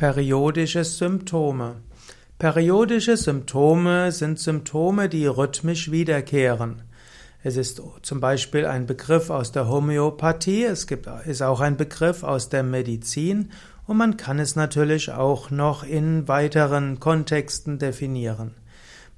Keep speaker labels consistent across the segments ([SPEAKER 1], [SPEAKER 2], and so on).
[SPEAKER 1] Periodische Symptome. Periodische Symptome sind Symptome, die rhythmisch wiederkehren. Es ist zum Beispiel ein Begriff aus der Homöopathie, es gibt, ist auch ein Begriff aus der Medizin und man kann es natürlich auch noch in weiteren Kontexten definieren.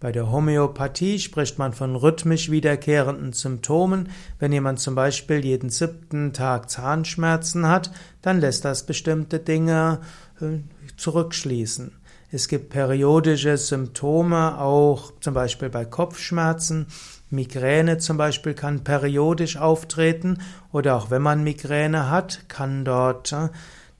[SPEAKER 1] Bei der Homöopathie spricht man von rhythmisch wiederkehrenden Symptomen. Wenn jemand zum Beispiel jeden siebten Tag Zahnschmerzen hat, dann lässt das bestimmte Dinge äh, zurückschließen. Es gibt periodische Symptome, auch zum Beispiel bei Kopfschmerzen. Migräne zum Beispiel kann periodisch auftreten oder auch wenn man Migräne hat, kann dort äh,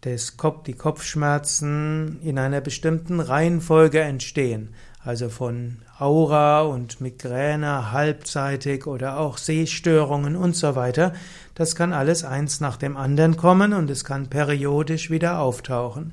[SPEAKER 1] das Kopf, die Kopfschmerzen in einer bestimmten Reihenfolge entstehen also von Aura und Migräne halbseitig oder auch Sehstörungen und so weiter. Das kann alles eins nach dem anderen kommen und es kann periodisch wieder auftauchen.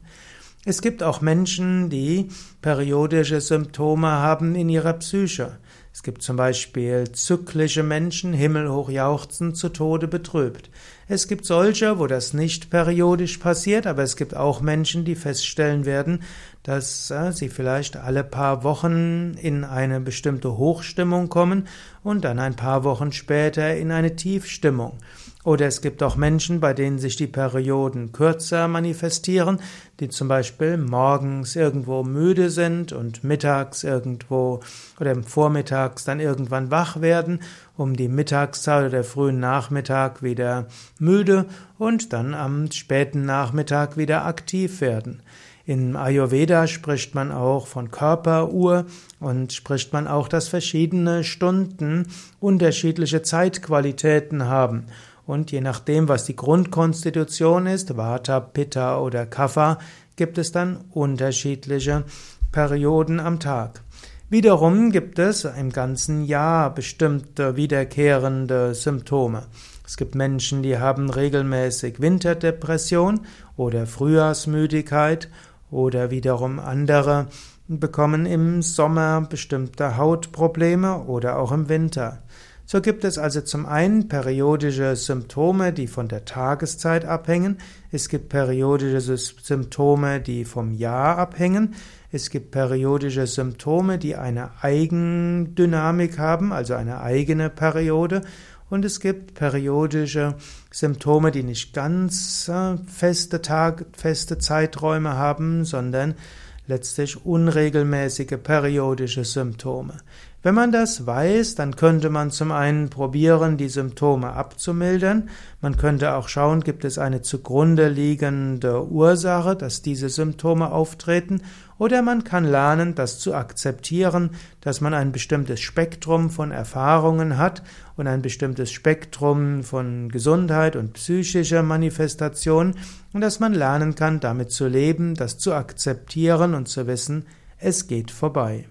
[SPEAKER 1] Es gibt auch Menschen, die periodische Symptome haben in ihrer Psyche. Es gibt zum Beispiel zyklische Menschen, himmelhoch jauchzend, zu Tode betrübt. Es gibt solche, wo das nicht periodisch passiert, aber es gibt auch Menschen, die feststellen werden, dass äh, sie vielleicht alle paar Wochen in eine bestimmte Hochstimmung kommen und dann ein paar Wochen später in eine Tiefstimmung. Oder es gibt auch Menschen, bei denen sich die Perioden kürzer manifestieren, die zum Beispiel morgens irgendwo müde sind und mittags irgendwo oder vormittags dann irgendwann wach werden, um die Mittagszeit oder frühen Nachmittag wieder müde und dann am späten Nachmittag wieder aktiv werden. In Ayurveda spricht man auch von Körperuhr und spricht man auch, dass verschiedene Stunden unterschiedliche Zeitqualitäten haben. Und je nachdem, was die Grundkonstitution ist, Vata, Pitta oder Kapha, gibt es dann unterschiedliche Perioden am Tag. Wiederum gibt es im ganzen Jahr bestimmte wiederkehrende Symptome. Es gibt Menschen, die haben regelmäßig Winterdepression oder Frühjahrsmüdigkeit oder wiederum andere bekommen im Sommer bestimmte Hautprobleme oder auch im Winter. So gibt es also zum einen periodische Symptome, die von der Tageszeit abhängen. Es gibt periodische Symptome, die vom Jahr abhängen. Es gibt periodische Symptome, die eine Eigendynamik haben, also eine eigene Periode. Und es gibt periodische Symptome, die nicht ganz äh, feste Tag, feste Zeiträume haben, sondern letztlich unregelmäßige periodische Symptome. Wenn man das weiß, dann könnte man zum einen probieren, die Symptome abzumildern. Man könnte auch schauen, gibt es eine zugrunde liegende Ursache, dass diese Symptome auftreten. Oder man kann lernen, das zu akzeptieren, dass man ein bestimmtes Spektrum von Erfahrungen hat und ein bestimmtes Spektrum von Gesundheit und psychischer Manifestation und dass man lernen kann, damit zu leben, das zu akzeptieren und zu wissen, es geht vorbei.